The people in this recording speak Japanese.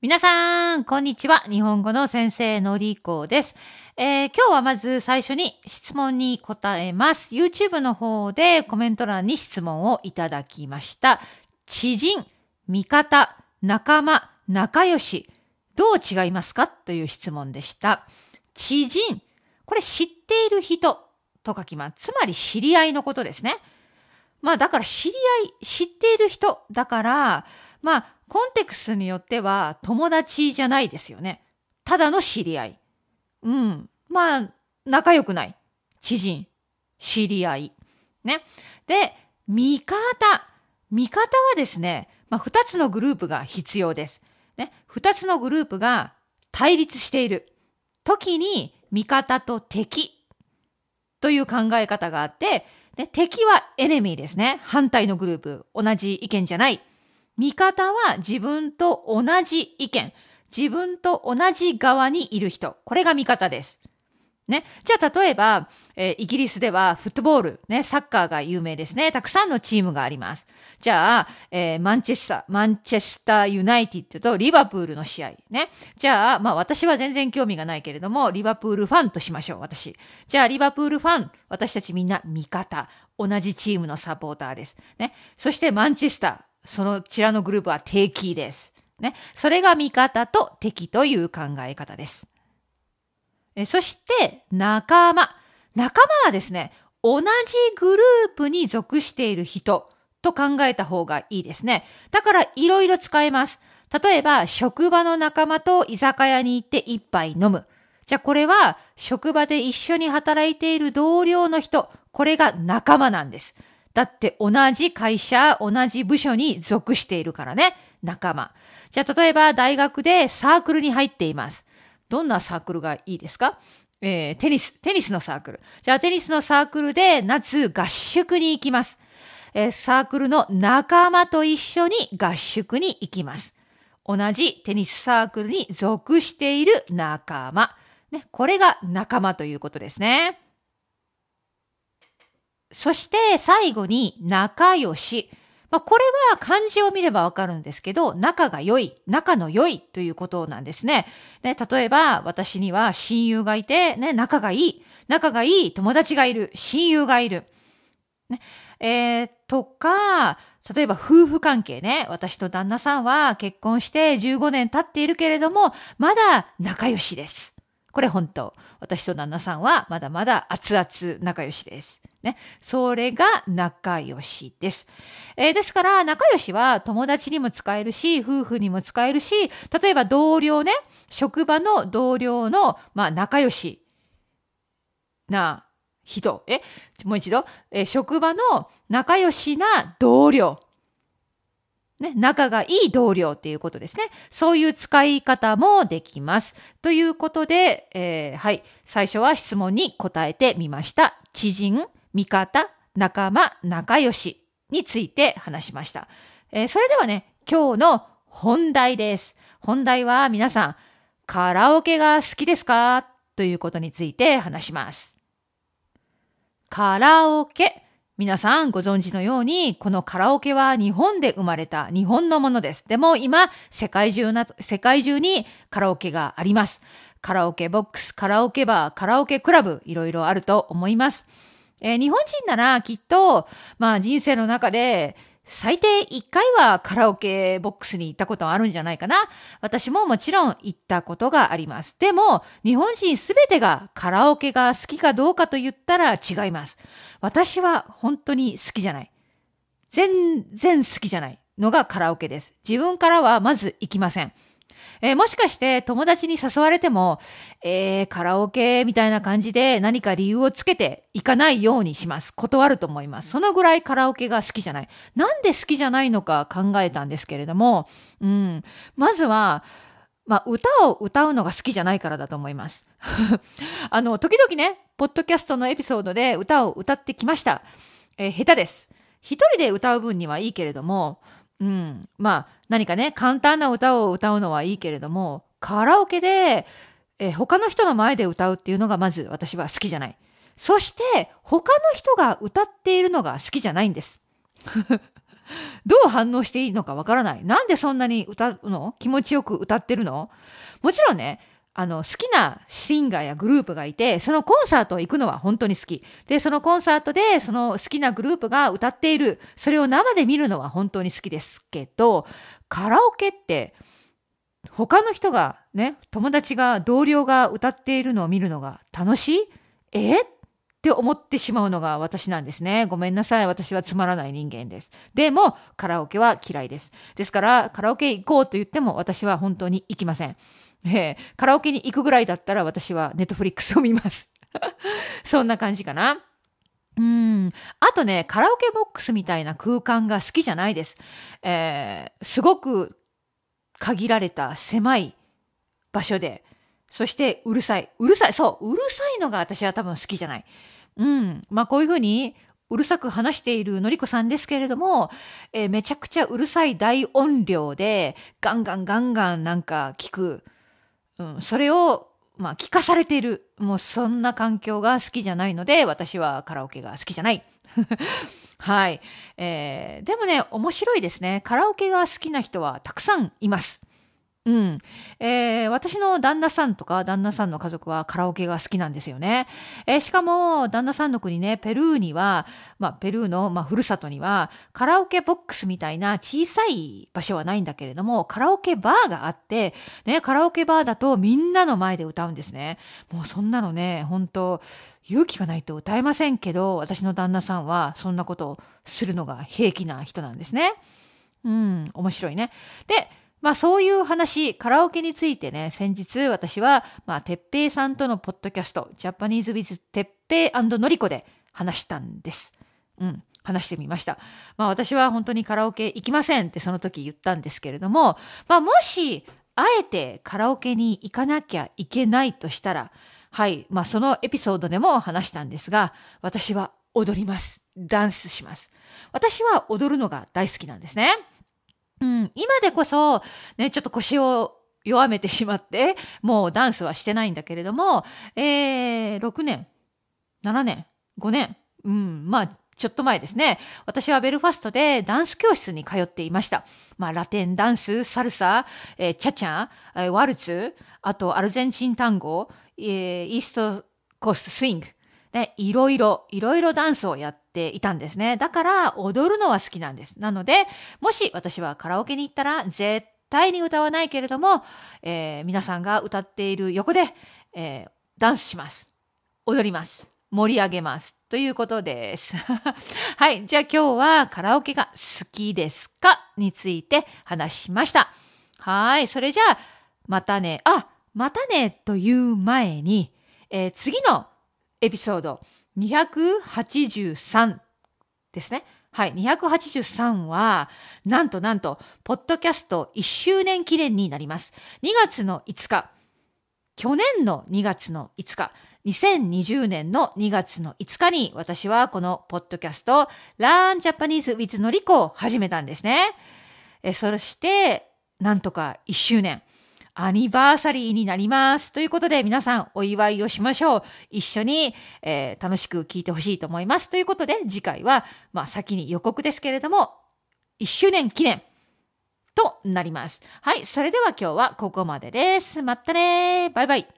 皆さん、こんにちは。日本語の先生のりこです、えー、今日はまず最初に質問に答えます。YouTube の方でコメント欄に質問をいただきました。知人、味方、仲間、仲良し、どう違いますか？という質問でした。知人、これ知っている人と書きます。つまり知り合いのことですね。まあだから知り合い、知っている人だから、まあコンテクストによっては友達じゃないですよね。ただの知り合い。うん。まあ、仲良くない。知人。知り合い。ね。で、味方。味方はですね、まあ、二つのグループが必要です。ね。二つのグループが対立している。時に、味方と敵。という考え方があって、で敵はエネミーですね。反対のグループ。同じ意見じゃない。味方は自分と同じ意見、自分と同じ側にいる人。これが味方です。ね。じゃあ、例えば、えー、イギリスではフットボール、ね、サッカーが有名ですね。たくさんのチームがあります。じゃあ、えー、マンチェスター、マンチェスターユナイティッドとリバプールの試合。ね。じゃあ、まあ私は全然興味がないけれども、リバプールファンとしましょう、私。じゃあ、リバプールファン、私たちみんな味方。同じチームのサポーターです。ね。そしてマンチェスター。そのちらのグループは敵です。ね。それが味方と敵という考え方です。えそして、仲間。仲間はですね、同じグループに属している人と考えた方がいいですね。だからいろいろ使えます。例えば、職場の仲間と居酒屋に行って一杯飲む。じゃあこれは、職場で一緒に働いている同僚の人、これが仲間なんです。だって同じ会社、同じ部署に属しているからね。仲間。じゃあ例えば大学でサークルに入っています。どんなサークルがいいですか？えー、テニス、テニスのサークル。じゃあテニスのサークルで夏合宿に行きます。えー、サークルの仲間と一緒に合宿に行きます。同じテニスサークルに属している仲間。ね、これが仲間ということですね。そして最後に仲良し。まあ、これは漢字を見ればわかるんですけど、仲が良い、仲の良いということなんですね。ね、例えば私には親友がいて、ね、仲がいい、仲がいい友達がいる、親友がいる。ね、えー、とか、例えば夫婦関係ね。私と旦那さんは結婚して15年経っているけれども、まだ仲良しです。これ本当。私と旦那さんはまだまだ熱々仲良しです。ね。それが仲良しです。えー、ですから、仲良しは友達にも使えるし、夫婦にも使えるし、例えば同僚ね、職場の同僚の、まあ、仲良しな人。え？もう一度、えー、職場の仲良しな同僚。ね、仲がいい同僚っていうことですね。そういう使い方もできます。ということで、えー、はい。最初は質問に答えてみました。知人、味方、仲間、仲良しについて話しました。えー、それではね、今日の本題です。本題は皆さん、カラオケが好きですか？ということについて話します。カラオケ。皆さんご存知のように、このカラオケは日本で生まれた日本のものです。でも今、世界中な、世界中にカラオケがあります。カラオケボックス、カラオケバー、カラオケクラブ、いろいろあると思います。えー、日本人ならきっと、まあ人生の中で最低1回はカラオケボックスに行ったことあるんじゃないかな。私ももちろん行ったことがあります。でも、日本人すべてがカラオケが好きかどうかと言ったら違います。私は本当に好きじゃない。全然好きじゃないのがカラオケです。自分からはまず行きません。えー、もしかして友達に誘われても、えー、カラオケみたいな感じで何か理由をつけて行かないようにします。断ると思います。そのぐらいカラオケが好きじゃない。なんで好きじゃないのか考えたんですけれども、うん。まずは、まあ、歌を歌うのが好きじゃないからだと思います。あの、時々ね、ポッドキャストのエピソードで歌を歌ってきました。えー、下手です。一人で歌う分にはいいけれども、うん。まあ、何かね、簡単な歌を歌うのはいいけれども、カラオケで、え他の人の前で歌うっていうのがまず私は好きじゃない。そして、他の人が歌っているのが好きじゃないんです。どう反応していいのかわからない。なんでそんなに歌うの？気持ちよく歌ってるの？もちろんね、あの、好きなシンガーやグループがいて、そのコンサート行くのは本当に好き。で、そのコンサートで、その好きなグループが歌っている、それを生で見るのは本当に好きですけど、カラオケって、他の人がね、友達が、同僚が歌っているのを見るのが楽しい？え？って思ってしまうのが私なんですね。ごめんなさい。私はつまらない人間です。でも、カラオケは嫌いです。ですから、カラオケ行こうと言っても私は本当に行きません。えー、カラオケに行くぐらいだったら私はネットフリックスを見ます。そんな感じかな。うん。あとね、カラオケボックスみたいな空間が好きじゃないです。えー、すごく限られた狭い場所で、そしてうるさい。うるさい。そう。うるさいのが私は多分好きじゃない。うん。まあこういうふうにうるさく話しているのりこさんですけれども、えー、めちゃくちゃうるさい大音量でガンガンガンガンなんか聞く。うん。それをまあ聞かされている。もうそんな環境が好きじゃないので、私はカラオケが好きじゃない。はい。えー、でもね、面白いですね。カラオケが好きな人はたくさんいます。うん。えー、私の旦那さんとか旦那さんの家族はカラオケが好きなんですよね。えー、しかも、旦那さんの国ね、ペルーには、まあ、ペルーの、まあ、ふるさとには、カラオケボックスみたいな小さい場所はないんだけれども、カラオケバーがあって、ね、カラオケバーだとみんなの前で歌うんですね。もうそんなのね、本当勇気がないと歌えませんけど、私の旦那さんはそんなことをするのが平気な人なんですね。うん、面白いね。で、まあそういう話、カラオケについてね、先日私は、まあ、てっぺいさんとのポッドキャスト、ジャパニーズウィズてっぺいのりこで話したんです。うん、話してみました。まあ私は本当にカラオケ行きませんってその時言ったんですけれども、まあもし、あえてカラオケに行かなきゃいけないとしたら、はい、まあそのエピソードでも話したんですが、私は踊ります。ダンスします。私は踊るのが大好きなんですね。うん、今でこそ、ね、ちょっと腰を弱めてしまって、もうダンスはしてないんだけれども、えー、6年、7年、5年、うん、まあ、ちょっと前ですね。私はベルファストでダンス教室に通っていました。まあ、ラテンダンス、サルサ、えー、チャチャ、えー、ワルツ、あとアルゼンチン単語、えー、イーストコーストスイング、ね、いろいろ、いろいろダンスをやっていたんですね。だから踊るのは好きなんです。なので、もし私はカラオケに行ったら絶対に歌わないけれども、えー、皆さんが歌っている横で、えー、ダンスします。踊ります。盛り上げます。ということです。はい。じゃあ今日はカラオケが好きですか？について話しました。はい。それじゃあ、またね。あ、またねという前に、えー、次のエピソード283ですね。はい。283は、なんとなんと、ポッドキャスト1周年記念になります。2月の5日、去年の2月の5日、2020年の2月の5日に私はこのポッドキャスト Learn Japanese with のりこを始めたんですね。えそして、なんとか1周年。アニバーサリーになります。ということで皆さんお祝いをしましょう。一緒に、えー、楽しく聴いてほしいと思います。ということで次回は、まあ先に予告ですけれども、1周年記念となります。はい。それでは今日はここまでです。またねバイバイ。